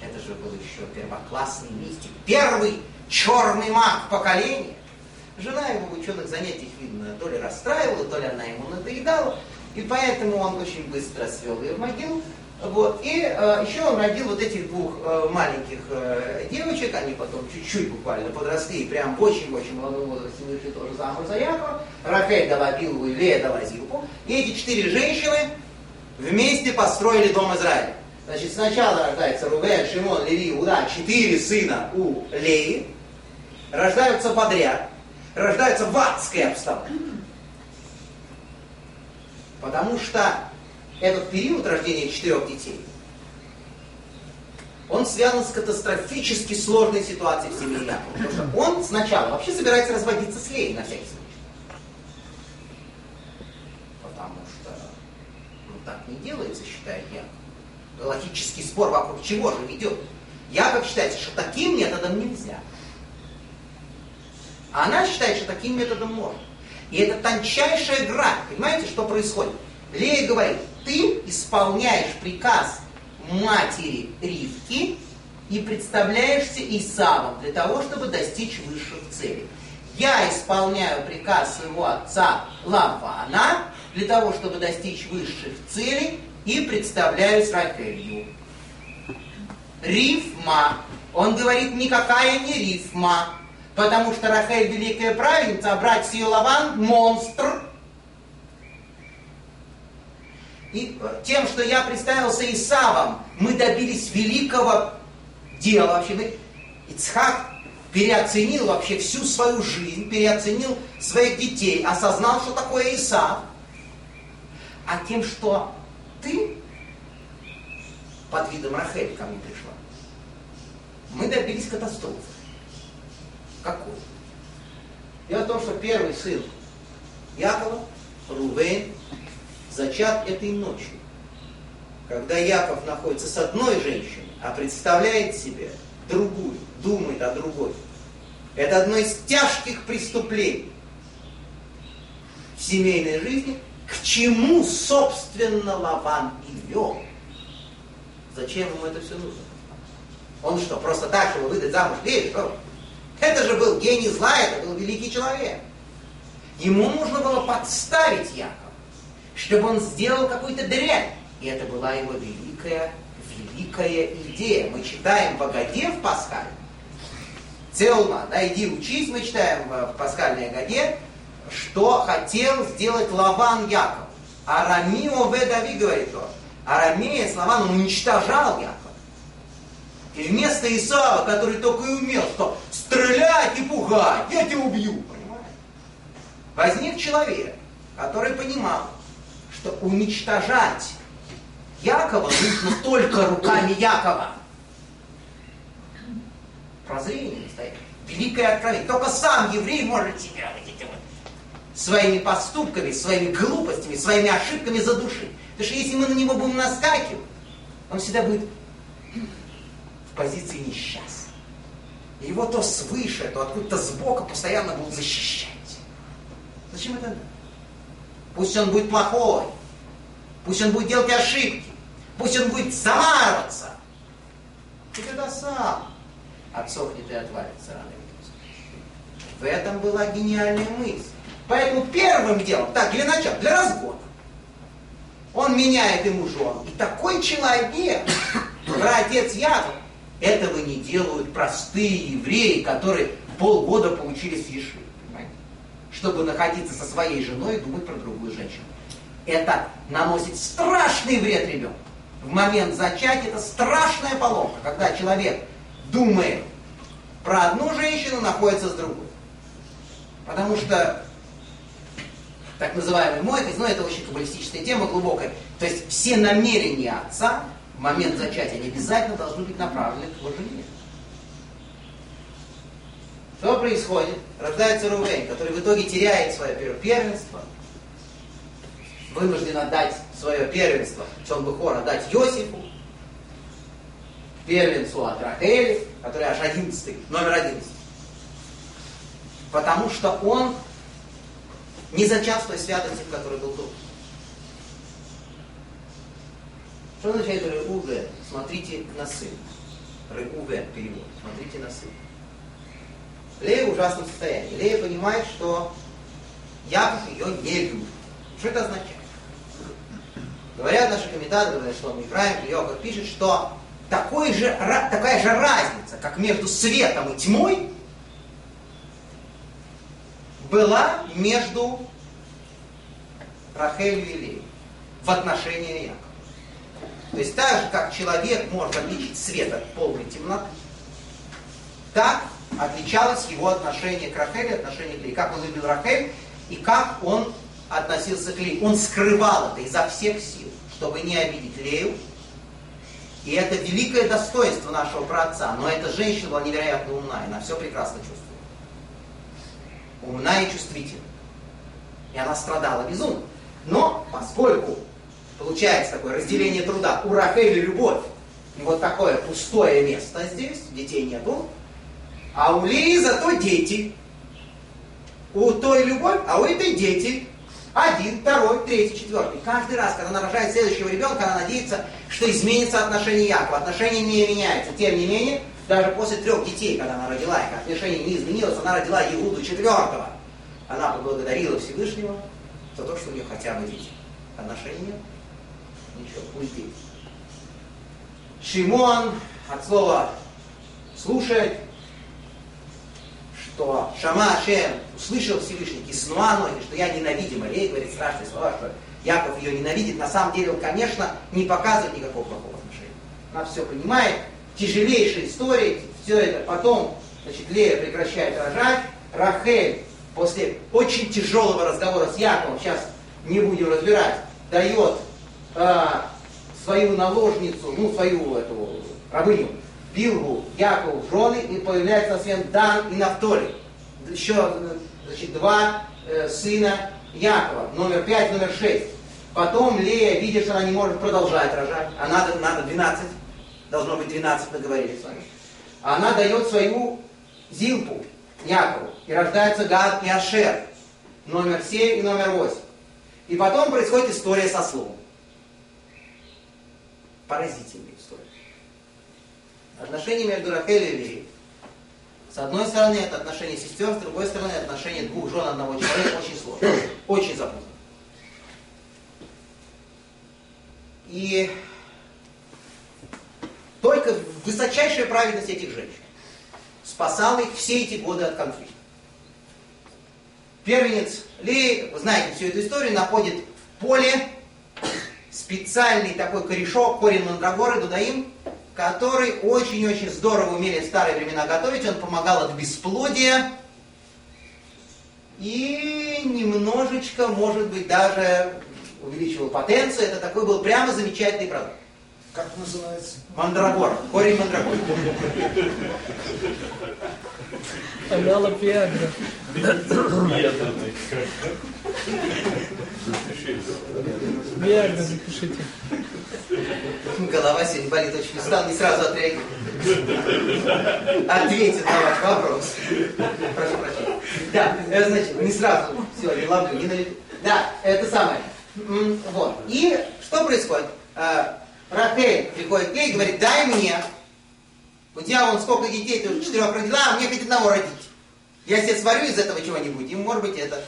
Это же был еще первоклассный мистик. Первый черный маг поколения. Жена его в ученых занятиях, видно, то ли расстраивала, то ли она ему надоедала. И поэтому он очень быстро свел ее в могилу. Вот. И э, еще он родил вот этих двух э, маленьких э, девочек, они потом чуть-чуть буквально подросли, и прям очень-очень молодом возрасте вышли тоже замуж за Якова. Рахель дала Билву и Лея дала Зилпу. И эти четыре женщины вместе построили дом Израиля. Значит, сначала рождается Рувен, Шимон, Леви, Уда, четыре сына у Леи, рождаются подряд, рождаются в адской обстановке. Потому что этот период рождения четырех детей, он связан с катастрофически сложной ситуацией в семье Якова. Потому что он сначала вообще собирается разводиться с Леей на всякий случай. Потому что ну, так не делается, считает Яков. Логический спор вокруг чего же ведет. Яков считает, что таким методом нельзя. А она считает, что таким методом можно. И это тончайшая грань. Понимаете, что происходит? Лея говорит, ты исполняешь приказ матери Ривки и представляешься Исавом для того, чтобы достичь высших целей. Я исполняю приказ своего отца Лавана для того, чтобы достичь высших целей и представляюсь Рахелью. Рифма. Он говорит, никакая не рифма. Потому что Рахель великая праведница, а брать ее Лаван монстр. И э, тем, что я представился Исавом, мы добились великого дела. Вообще, Ицхак переоценил вообще всю свою жизнь, переоценил своих детей, осознал, что такое Исав. А тем, что ты под видом Рахель ко мне пришла, мы добились катастрофы. Какой? Дело в том, что первый сын Якова, Рувен, зачат этой ночью, когда Яков находится с одной женщиной, а представляет себе другую, думает о другой. Это одно из тяжких преступлений в семейной жизни, к чему, собственно, Лаван и вел. Зачем ему это все нужно? Он что, просто так, чтобы выдать замуж? Что? Это же был гений зла, это был великий человек. Ему нужно было подставить Якова, чтобы он сделал какую-то дрянь. И это была его великая, великая идея. Мы читаем в Агаде в Пасхале. Целма, да, иди учись, мы читаем в Пасхальной Агаде, что хотел сделать Лаван Яков. Арамио Ведави говорит то. Арамеец Лаван уничтожал Якова. И вместо Исава, который только и умел, что стрелять и пугать, я тебя убью, понимаете? Возник человек, который понимал, что уничтожать Якова нужно только руками Якова. Прозрение настоящее. Великое откровение. Только сам еврей может себя вот этим вот своими поступками, своими глупостями, своими ошибками задушить. Потому что если мы на него будем наскакивать, он всегда будет в позиции несчастного. Его то свыше, то откуда-то сбоку постоянно будут защищать. Зачем это надо? Пусть он будет плохой, пусть он будет делать ошибки, пусть он будет замарываться. И тогда сам отсохнет и отвалится рано или поздно. В этом была гениальная мысль. Поэтому первым делом, так, для начала, для разгона, он меняет ему жен. И такой человек, отец Яков, этого не делают простые евреи, которые полгода поучились Ешиве, чтобы находиться со своей женой и думать про другую женщину. Это наносит страшный вред ребенку. В момент зачатия это страшная поломка, когда человек думает про одну женщину, находится с другой. Потому что так называемый мойкость, но это очень каббалистическая тема глубокая. То есть все намерения отца в момент зачатия не обязательно должны быть направлены к его жене. Что происходит? Рождается Рувейн, который в итоге теряет свое первенство, вынужден отдать свое первенство, Сон Бухор отдать Йосифу, первенцу от Рахели, который аж одиннадцатый, номер одиннадцатый. Потому что он не зачал той святости, в которой был дух. Что означает Реуве? Смотрите на сына. Реуве перевод. Смотрите на сына. Лея в ужасном состоянии. Лея понимает, что Яков ее не любит. Что это означает? Говорят наши комментаторы, что Мифраим Йоков пишет, что такой же, такая же разница, как между светом и тьмой, была между Рахелью и Леей в отношении Якова. То есть так же, как человек может отличить свет от полной темноты, так отличалось его отношение к Рахеле, отношение к Лее. Как он любил Рахель и как он относился к Лее. Он скрывал это изо всех сил, чтобы не обидеть Лею. И это великое достоинство нашего праотца. Но эта женщина была невероятно умна, и она все прекрасно чувствовала. Умна и чувствительна. И она страдала безумно. Но поскольку получается такое разделение труда, у Рахели любовь, и вот такое пустое место здесь, детей нету, а у Лии зато дети. У той любовь, а у этой дети. Один, второй, третий, четвертый. Каждый раз, когда она рожает следующего ребенка, она надеется, что изменится отношение Якова. Отношение не меняется. Тем не менее, даже после трех детей, когда она родила их, отношение не изменилось, она родила Иуду четвертого. Она поблагодарила Всевышнего за то, что у нее хотя бы дети. Отношений нет. Ничего, пусть дети. Шимон от слова слушает, что Шама Ашем услышал Всевышний Киснуану, и что я ненавидим Алей, говорит страшные слова, что Яков ее ненавидит. На самом деле он, конечно, не показывает никакого плохого отношения. Она все понимает, тяжелейшая история, все это. Потом, значит, Лея прекращает рожать, Рахель после очень тяжелого разговора с Яковом, сейчас не будем разбирать, дает э, свою наложницу, ну, свою эту рабыню, Билгу, Якову жены, и появляется на свет Дан и Нафтоли. Еще значит, два э, сына Якова, номер пять, номер шесть. Потом Лея, видит, что она не может продолжать рожать, а надо, надо 12, должно быть 12, мы говорили с вами. Она дает свою Зилпу, Якову, и рождается Гад и Ашер, номер 7 и номер 8. И потом происходит история со словом. Поразительная история. Отношения между Рахель и Леей. С одной стороны, это отношения сестер, с другой стороны, отношения двух жен одного человека очень сложно, очень запутанно. И только высочайшая праведность этих женщин спасала их все эти годы от конфликта. Первенец Ли, вы знаете всю эту историю, находит поле специальный такой корешок, корень мандрагоры, дудаим, который очень-очень здорово умели в старые времена готовить. Он помогал от бесплодия и немножечко, может быть, даже увеличивал потенцию. Это такой был прямо замечательный продукт. Как называется? Мандрагор, корень мандрагор. Анала Пиагра. Пиагра запишите. Голова сегодня болит очень устал, не сразу отреагирует. Ответит на ваш вопрос. Прошу прощения. Да, э, значит, не сразу сегодня ловлю, не налету. Да, это самое. Вот. И что происходит? Э, Рахель приходит к ней и говорит, дай мне. У тебя вон сколько детей, ты уже четырех родила, а мне хоть одного родить. Я себе сварю из этого чего-нибудь, и может быть это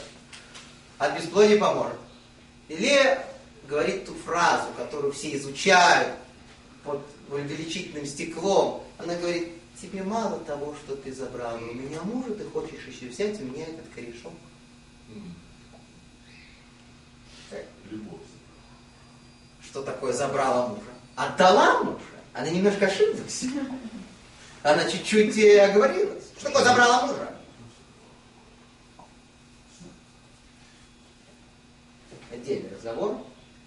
от бесплодия поможет. Или говорит ту фразу, которую все изучают под увеличительным стеклом. Она говорит, тебе мало того, что ты забрала у меня мужа, ты хочешь еще взять у меня этот корешок. Любовь. Что такое забрала мужа? Отдала мужа? Она немножко ошиблась. Она чуть-чуть э, оговорилась. Что такое забрала мужа? Разговор.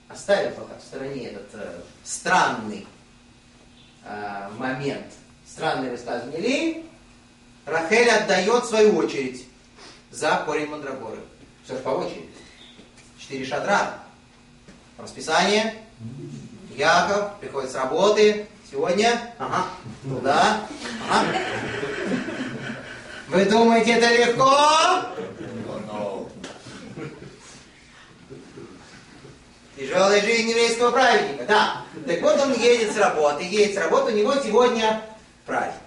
Оставим пока в стороне этот э, странный э, момент, странное высказывание Леи. Рахель отдает свою очередь за корень мандрагоры. Все же по очереди. Четыре шатра. Расписание. Яков приходит с работы. Сегодня. Ага. Туда. Ага. Вы думаете, это легко? Тяжелая жизнь еврейского праведника, да. Так вот он едет с работы, едет с работы, у него сегодня праздник.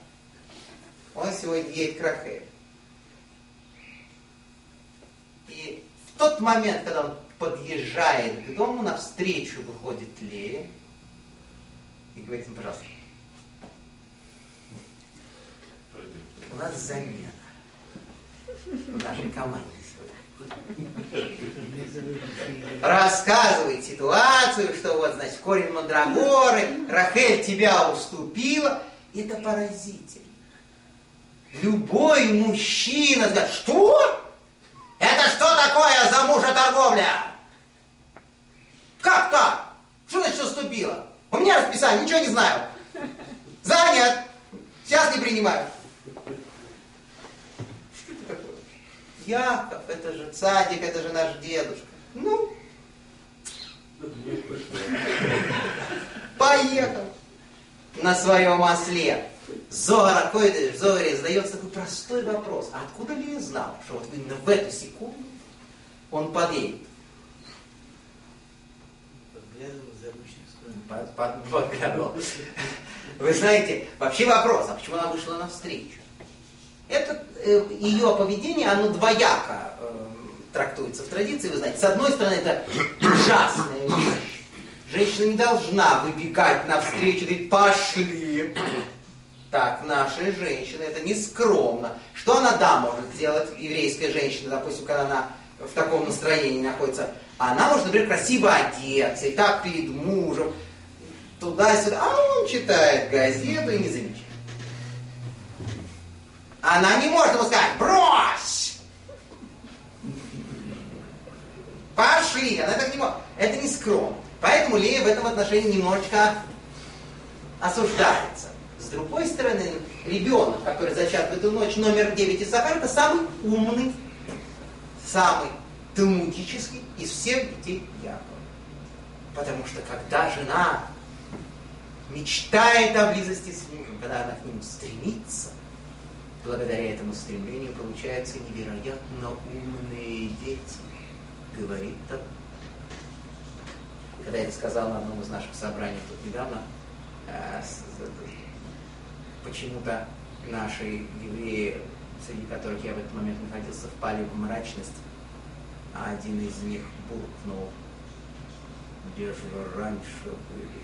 Он сегодня едет к Рахель. И в тот момент, когда он подъезжает к дому, навстречу выходит Лея и говорит ему, пожалуйста, у нас замена в нашей команде рассказывает ситуацию, что вот, значит, корень мандрагоры, Рахель тебя уступила. Это поразительно. Любой мужчина скажет, что? Это что такое за мужа торговля? Как так? Что значит уступила? У меня расписание, ничего не знаю. Занят. Сейчас не принимаю. Что это такое? Яков, это же цадик, это же наш дедушка. Ну, поехал на своем осле. Зора, какой-то в Зоре задается такой простой вопрос. Откуда ли я знал, что вот именно в эту секунду он подъедет? Под-. Вы знаете, вообще вопрос, а почему она вышла навстречу? Это э, ее поведение, оно двояко э, трактуется в традиции, вы знаете. С одной стороны, это ужасная вещь. Женщина не должна выбегать навстречу, говорить, пошли. Так, наши женщины, это не скромно. Что она, да, может сделать, еврейская женщина, допустим, когда она в таком настроении находится? Она может, например, красиво одеться, и так перед мужем, туда-сюда, а он читает газету и не замечает. Она не может ему сказать, брось! Пошли! Она так не может. Это не скромно. Поэтому Лея в этом отношении немножечко осуждается. С другой стороны, ребенок, который зачат в эту ночь, номер 9 из Захара, это самый умный, самый талмудический из всех детей Якова. Потому что когда жена мечтает о близости с мужем, когда она к нему стремится, благодаря этому стремлению получаются невероятно умные дети, говорит так. Когда я это сказал на одном из наших собраний тут недавно, э, почему-то наши евреи, среди которых я в этот момент находился, впали в мрачность, а один из них буркнул, где же вы раньше были?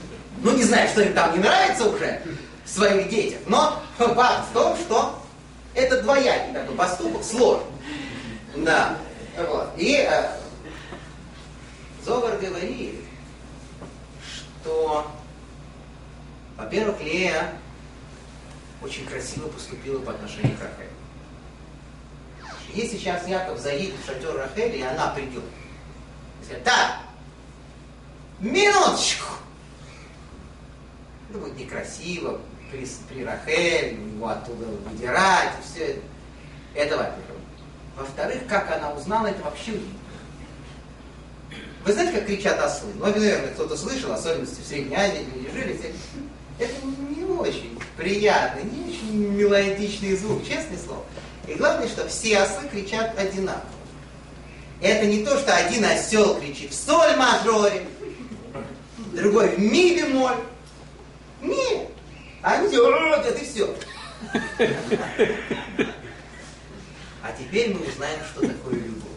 Ну, не знаю, что им там не нравится уже своих детях, но факт в том, что это двоякий такой поступок, сложный. Да. Вот. И э, Зовар говорит, что, во-первых, Лея очень красиво поступила по отношению к Рахель. Если сейчас Яков заедет в шатер Рахели, и она придет, и скажет, так, минуточку, это будет некрасиво, при, при Рахель, его оттуда выдирать, и все это. Это во-первых. Во-вторых, как она узнала, это вообще. Вы знаете, как кричат ослы? Ну, наверное, кто-то слышал, особенности в Средней Азии, люди жили. Это не очень приятный, не очень мелодичный звук, честное слово. И главное, что все ослы кричат одинаково. Это не то, что один осел кричит в соль мажоре, другой в ми бемоль. Нет. Они все, это и все. А теперь мы узнаем, что такое любовь.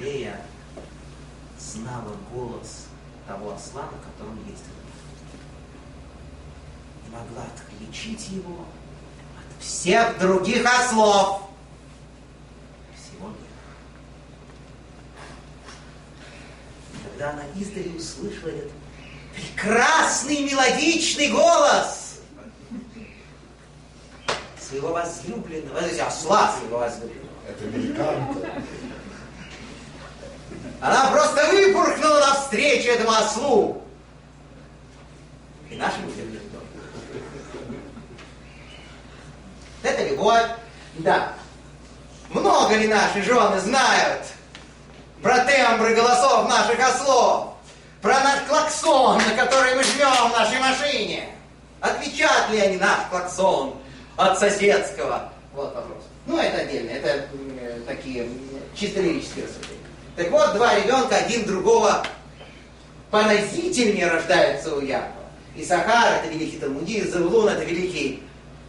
Лея знала голос того осла, на котором ездила. И могла отличить его от всех других ослов. Всего мира. Когда она издали услышала этот прекрасный мелодичный голос своего возлюбленного, осла своего возлюбленного. Это великан она просто выпорхнула навстречу этому ослу. И нашим людям Это любовь. Да. Много ли наши жены знают про тембры голосов наших ослов? Про наш клаксон, на который мы жмем в нашей машине? Отличат ли они наш клаксон от соседского? Вот вопрос. Ну, это отдельно. Это э, такие чисто лирические рассуждения. Так вот, два ребенка один другого поразительнее рождаются у Якова. И Сахар это великий талмудист, Завулон это великий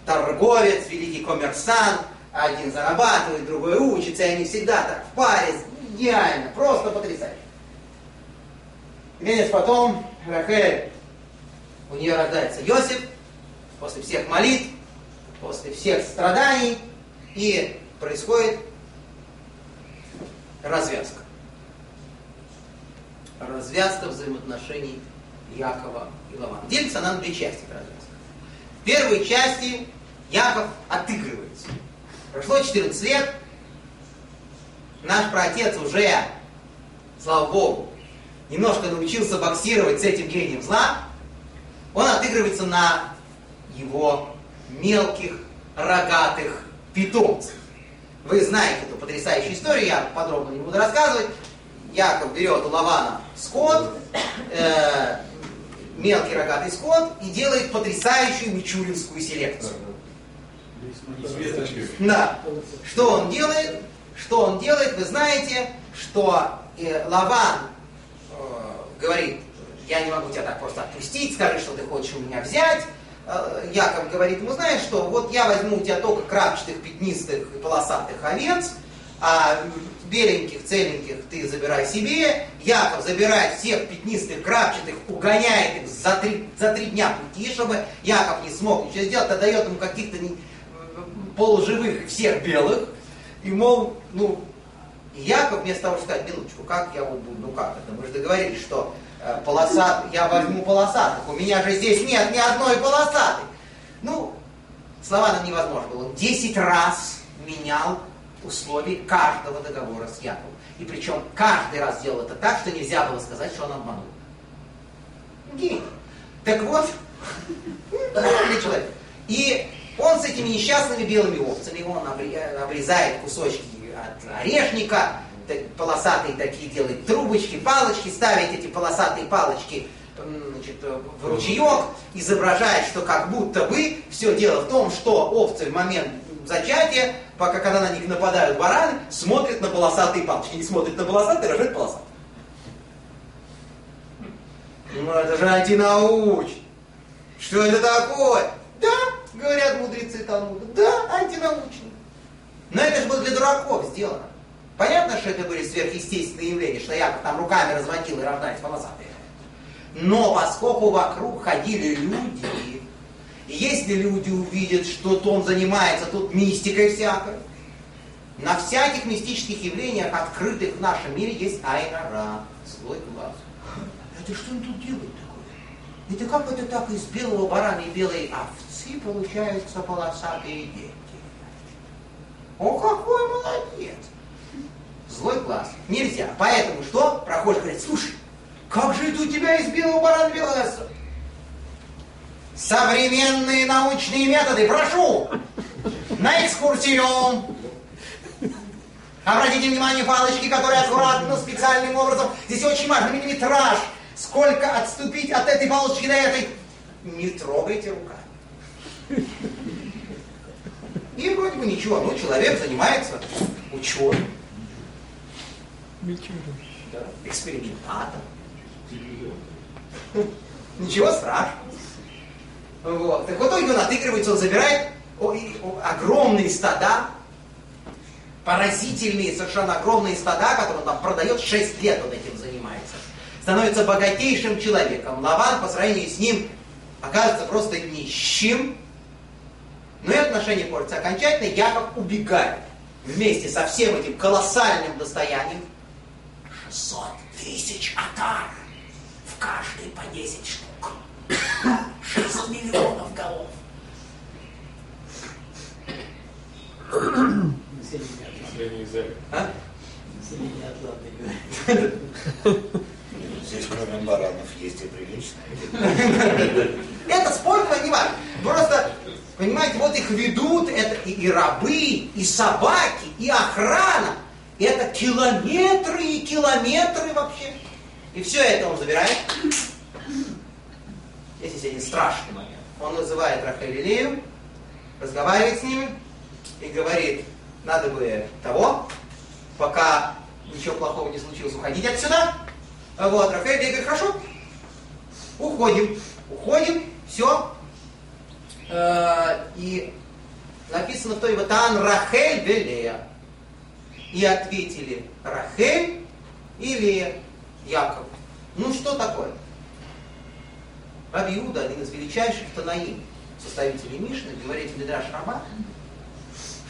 торговец, великий коммерсант. Один зарабатывает, другой учится, и они всегда так в паре, идеально, просто потрясающе. Конечно, потом Рахель, у нее рождается Йосиф, после всех молитв, после всех страданий, и происходит развязка развязка взаимоотношений Якова и Лавана. Делится она на две части развязка. В первой части Яков отыгрывается. Прошло 14 лет, наш праотец уже, слава Богу, немножко научился боксировать с этим гением зла, он отыгрывается на его мелких рогатых питомцев. Вы знаете эту потрясающую историю, я подробно не буду рассказывать. Яков берет у Лавана скот, э, мелкий рогатый скот, и делает потрясающую мичуринскую селекцию. Да. Что он делает? Что он делает? Вы знаете, что э, Лаван э, говорит, я не могу тебя так просто отпустить, скажи, что ты хочешь у меня взять. Э, Яков говорит ему, знаешь что, вот я возьму у тебя только крапчатых, пятнистых и полосатых овец, а беленьких, целеньких ты забирай себе, Яков забирает всех пятнистых, крапчатых, угоняет их за три, за три дня пути, чтобы Яков не смог ничего сделать, а дает ему каких-то полуживых всех белых, и мол, ну, Яков вместо того, чтобы сказать, минуточку, как я вот буду, ну как это, мы же договорились, что э, полосат, я возьму полосатых, у меня же здесь нет ни одной полосатой. Ну, слова нам невозможно было. Он 10 раз менял условий каждого договора с Яковом. И причем каждый раз делал это так, что нельзя было сказать, что он обманул. Гений. Так вот, человек. И Он с этими несчастными белыми овцами, он обрезает кусочки от орешника, полосатые такие делает трубочки, палочки, ставит эти полосатые палочки значит, в ручеек, изображает, что как будто бы все дело в том, что овцы в момент зачатия, пока когда на них нападают бараны, смотрят на полосатые палочки. Не смотрят на полосатые, рожают полосатые. Ну это же антинаучно. Что это такое? Да, говорят мудрецы Талмуда, да, антинаучно. Но это же было для дураков сделано. Понятно, что это были сверхъестественные явления, что Яков там руками разводил и рождались полосатые. Но поскольку вокруг ходили люди, если люди увидят, что он занимается тут мистикой всякой, на всяких мистических явлениях, открытых в нашем мире, есть айнара, злой глаз. Это что он тут делает такое? Это как это так из белого барана и белой овцы получаются полосатые дети? О, какой молодец! Злой глаз. Нельзя. Поэтому что? Прохожий говорит, слушай, как же это у тебя из белого барана овца? Современные научные методы, прошу! На экскурсию! Обратите внимание, палочки, которые аккуратно, специальным образом. Здесь очень важно миллиметраж. Сколько отступить от этой палочки до этой. Не трогайте руками. И вроде бы ничего. Ну, человек занимается ученым. Да, экспериментатор. Ничего страшного. Вот. Так в итоге он отыгрывается, он забирает огромные стада, поразительные, совершенно огромные стада, которые он там продает 6 лет, он этим занимается. Становится богатейшим человеком. Лаван по сравнению с ним оказывается просто нищим. Но и отношения портятся окончательно. Яков убегает вместе со всем этим колоссальным достоянием 600 тысяч атар. В каждой по 10 штук. 6 миллионов голов. Население Израиля. А? Население Атланты Здесь кроме баранов есть и приличные. Это спорно не важно. Просто, понимаете, вот их ведут, это и, и рабы, и собаки, и охрана. Это километры и километры вообще. И все это он забирает. Здесь есть один страшный момент. Он называет Рахель и Лею, разговаривает с ними и говорит, надо бы того, пока ничего плохого не случилось, уходить отсюда. Вот, Лея говорит, хорошо, уходим, уходим, все. Э, и написано в той вот Ан Рахель Велея. И ответили Рахель или Яков. Ну что такое? Раби Иуда, один из величайших Танаим, составителей Мишны, говорит Мидраш Раба,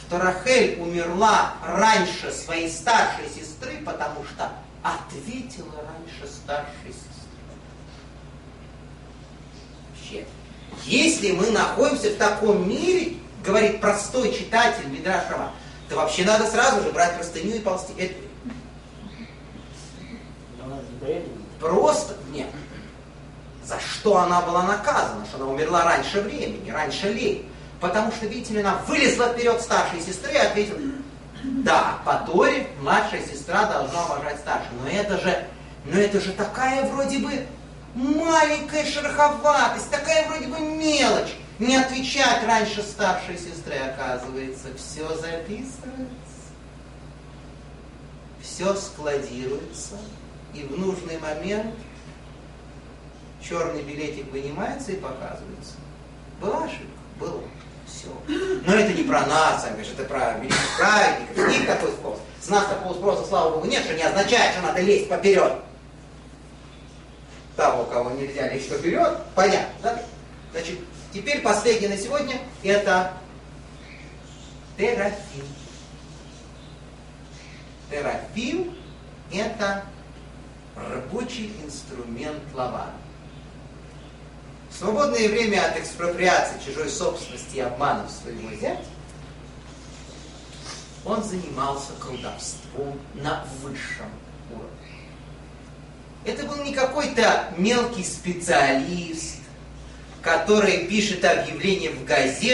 что Рахель умерла раньше своей старшей сестры, потому что ответила раньше старшей сестры. Вообще, если мы находимся в таком мире, говорит простой читатель Мидраш Раба, то вообще надо сразу же брать простыню и ползти. Это... Просто нет. За что она была наказана? Что она умерла раньше времени, раньше лет. Потому что, видите ли, она вылезла вперед старшей сестры и ответила, да, по Торе младшая сестра должна уважать старшую. Но это же, но это же такая вроде бы маленькая шероховатость, такая вроде бы мелочь не отвечать раньше старшей сестры, оказывается, все записывается, все складируется, и в нужный момент черный билетик вынимается и показывается. Была ошибка? Была. Все. Но это не про нас, Амиш, это про великих праведников. С них такой спрос. С нас такого спроса, слава Богу, нет, что не означает, что надо лезть поперед. Того, кого нельзя лезть поперед, понятно, да? Значит, Теперь последний на сегодня это терафим. Терафим это рабочий инструмент Лавана. В свободное время от экспроприации чужой собственности и обманов своего зятя он занимался колдовством на высшем. Это был не какой-то мелкий специалист, который пишет объявление в газете,